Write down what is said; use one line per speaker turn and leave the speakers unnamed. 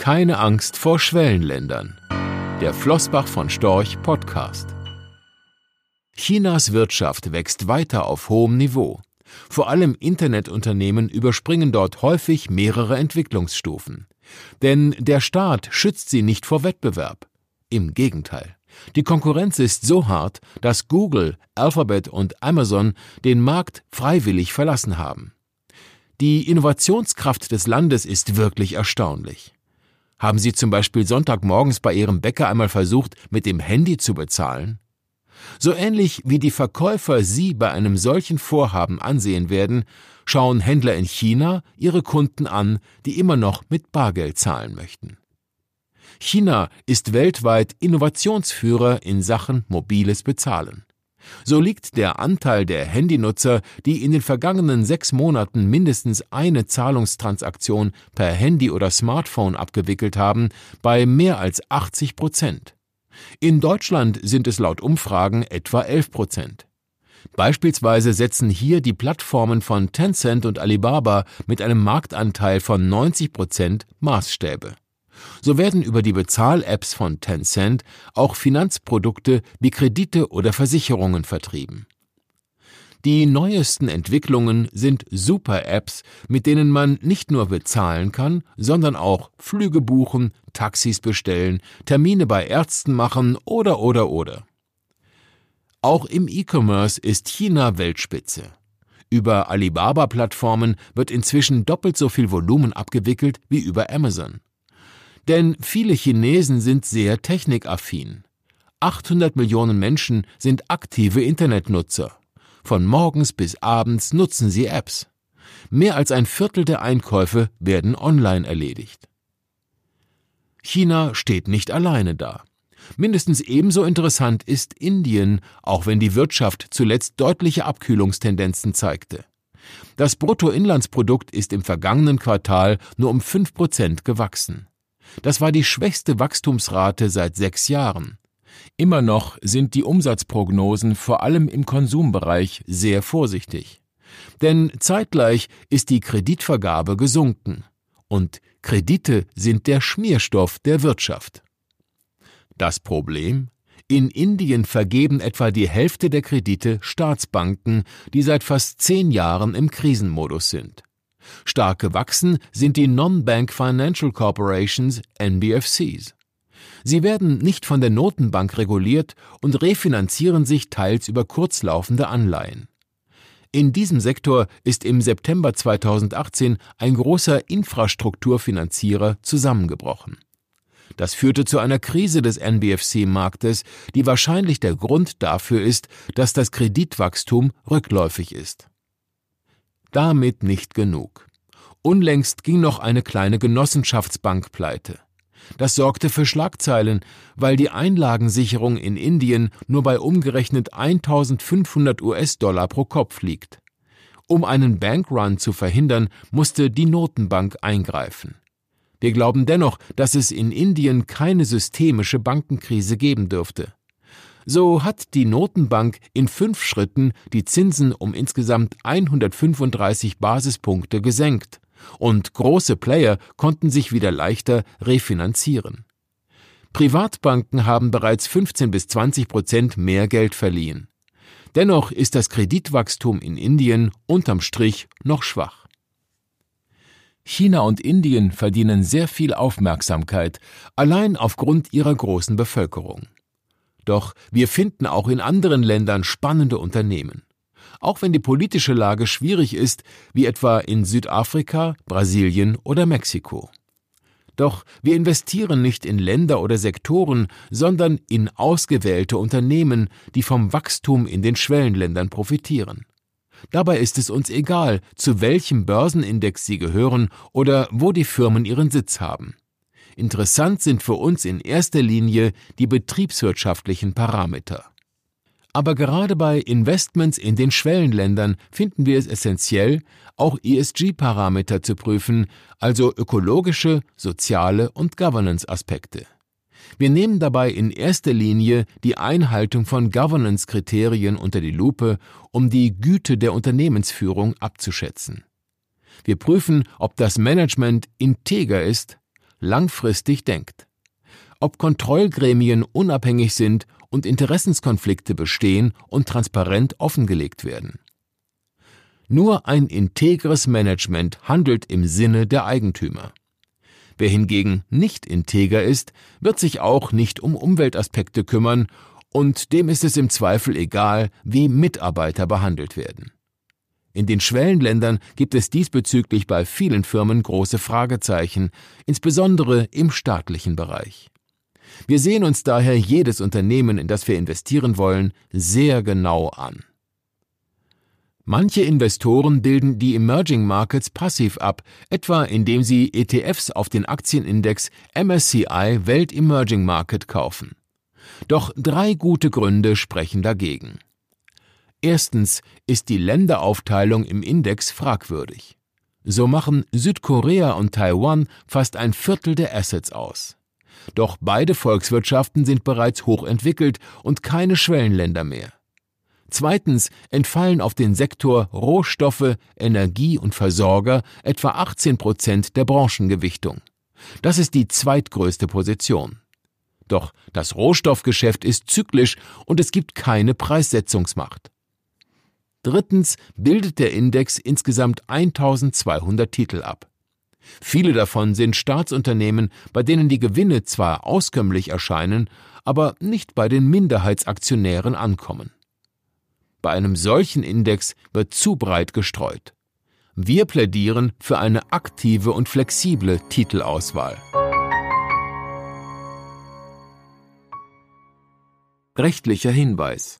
Keine Angst vor Schwellenländern. Der Flossbach von Storch Podcast. Chinas Wirtschaft wächst weiter auf hohem Niveau. Vor allem Internetunternehmen überspringen dort häufig mehrere Entwicklungsstufen. Denn der Staat schützt sie nicht vor Wettbewerb. Im Gegenteil. Die Konkurrenz ist so hart, dass Google, Alphabet und Amazon den Markt freiwillig verlassen haben. Die Innovationskraft des Landes ist wirklich erstaunlich. Haben Sie zum Beispiel Sonntagmorgens bei Ihrem Bäcker einmal versucht, mit dem Handy zu bezahlen? So ähnlich wie die Verkäufer Sie bei einem solchen Vorhaben ansehen werden, schauen Händler in China ihre Kunden an, die immer noch mit Bargeld zahlen möchten. China ist weltweit Innovationsführer in Sachen mobiles Bezahlen. So liegt der Anteil der Handynutzer, die in den vergangenen sechs Monaten mindestens eine Zahlungstransaktion per Handy oder Smartphone abgewickelt haben, bei mehr als 80 Prozent. In Deutschland sind es laut Umfragen etwa 11 Prozent. Beispielsweise setzen hier die Plattformen von Tencent und Alibaba mit einem Marktanteil von 90 Prozent Maßstäbe. So werden über die Bezahl-Apps von Tencent auch Finanzprodukte wie Kredite oder Versicherungen vertrieben. Die neuesten Entwicklungen sind Super-Apps, mit denen man nicht nur bezahlen kann, sondern auch Flüge buchen, Taxis bestellen, Termine bei Ärzten machen oder oder oder. Auch im E-Commerce ist China Weltspitze. Über Alibaba-Plattformen wird inzwischen doppelt so viel Volumen abgewickelt wie über Amazon. Denn viele Chinesen sind sehr technikaffin. 800 Millionen Menschen sind aktive Internetnutzer. Von morgens bis abends nutzen sie Apps. Mehr als ein Viertel der Einkäufe werden online erledigt. China steht nicht alleine da. Mindestens ebenso interessant ist Indien, auch wenn die Wirtschaft zuletzt deutliche Abkühlungstendenzen zeigte. Das Bruttoinlandsprodukt ist im vergangenen Quartal nur um fünf Prozent gewachsen. Das war die schwächste Wachstumsrate seit sechs Jahren. Immer noch sind die Umsatzprognosen vor allem im Konsumbereich sehr vorsichtig. Denn zeitgleich ist die Kreditvergabe gesunken. Und Kredite sind der Schmierstoff der Wirtschaft. Das Problem? In Indien vergeben etwa die Hälfte der Kredite Staatsbanken, die seit fast zehn Jahren im Krisenmodus sind. Stark gewachsen sind die Non-Bank Financial Corporations NBFCs. Sie werden nicht von der Notenbank reguliert und refinanzieren sich teils über kurzlaufende Anleihen. In diesem Sektor ist im September 2018 ein großer Infrastrukturfinanzierer zusammengebrochen. Das führte zu einer Krise des NBFC-Marktes, die wahrscheinlich der Grund dafür ist, dass das Kreditwachstum rückläufig ist. Damit nicht genug. Unlängst ging noch eine kleine Genossenschaftsbank pleite. Das sorgte für Schlagzeilen, weil die Einlagensicherung in Indien nur bei umgerechnet 1500 US-Dollar pro Kopf liegt. Um einen Bankrun zu verhindern, musste die Notenbank eingreifen. Wir glauben dennoch, dass es in Indien keine systemische Bankenkrise geben dürfte. So hat die Notenbank in fünf Schritten die Zinsen um insgesamt 135 Basispunkte gesenkt, und große Player konnten sich wieder leichter refinanzieren. Privatbanken haben bereits 15 bis 20 Prozent mehr Geld verliehen. Dennoch ist das Kreditwachstum in Indien unterm Strich noch schwach. China und Indien verdienen sehr viel Aufmerksamkeit, allein aufgrund ihrer großen Bevölkerung. Doch wir finden auch in anderen Ländern spannende Unternehmen. Auch wenn die politische Lage schwierig ist, wie etwa in Südafrika, Brasilien oder Mexiko. Doch wir investieren nicht in Länder oder Sektoren, sondern in ausgewählte Unternehmen, die vom Wachstum in den Schwellenländern profitieren. Dabei ist es uns egal, zu welchem Börsenindex sie gehören oder wo die Firmen ihren Sitz haben. Interessant sind für uns in erster Linie die betriebswirtschaftlichen Parameter. Aber gerade bei Investments in den Schwellenländern finden wir es essentiell, auch ESG-Parameter zu prüfen, also ökologische, soziale und Governance-Aspekte. Wir nehmen dabei in erster Linie die Einhaltung von Governance-Kriterien unter die Lupe, um die Güte der Unternehmensführung abzuschätzen. Wir prüfen, ob das Management integer ist, langfristig denkt. Ob Kontrollgremien unabhängig sind und Interessenskonflikte bestehen und transparent offengelegt werden. Nur ein integres Management handelt im Sinne der Eigentümer. Wer hingegen nicht integer ist, wird sich auch nicht um Umweltaspekte kümmern und dem ist es im Zweifel egal, wie Mitarbeiter behandelt werden. In den Schwellenländern gibt es diesbezüglich bei vielen Firmen große Fragezeichen, insbesondere im staatlichen Bereich. Wir sehen uns daher jedes Unternehmen, in das wir investieren wollen, sehr genau an. Manche Investoren bilden die Emerging Markets passiv ab, etwa indem sie ETFs auf den Aktienindex MSCI Welt Emerging Market kaufen. Doch drei gute Gründe sprechen dagegen. Erstens ist die Länderaufteilung im Index fragwürdig. So machen Südkorea und Taiwan fast ein Viertel der Assets aus. Doch beide Volkswirtschaften sind bereits hochentwickelt und keine Schwellenländer mehr. Zweitens entfallen auf den Sektor Rohstoffe, Energie und Versorger etwa 18 Prozent der Branchengewichtung. Das ist die zweitgrößte Position. Doch das Rohstoffgeschäft ist zyklisch und es gibt keine Preissetzungsmacht. Drittens bildet der Index insgesamt 1200 Titel ab. Viele davon sind Staatsunternehmen, bei denen die Gewinne zwar auskömmlich erscheinen, aber nicht bei den Minderheitsaktionären ankommen. Bei einem solchen Index wird zu breit gestreut. Wir plädieren für eine aktive und flexible Titelauswahl. Rechtlicher Hinweis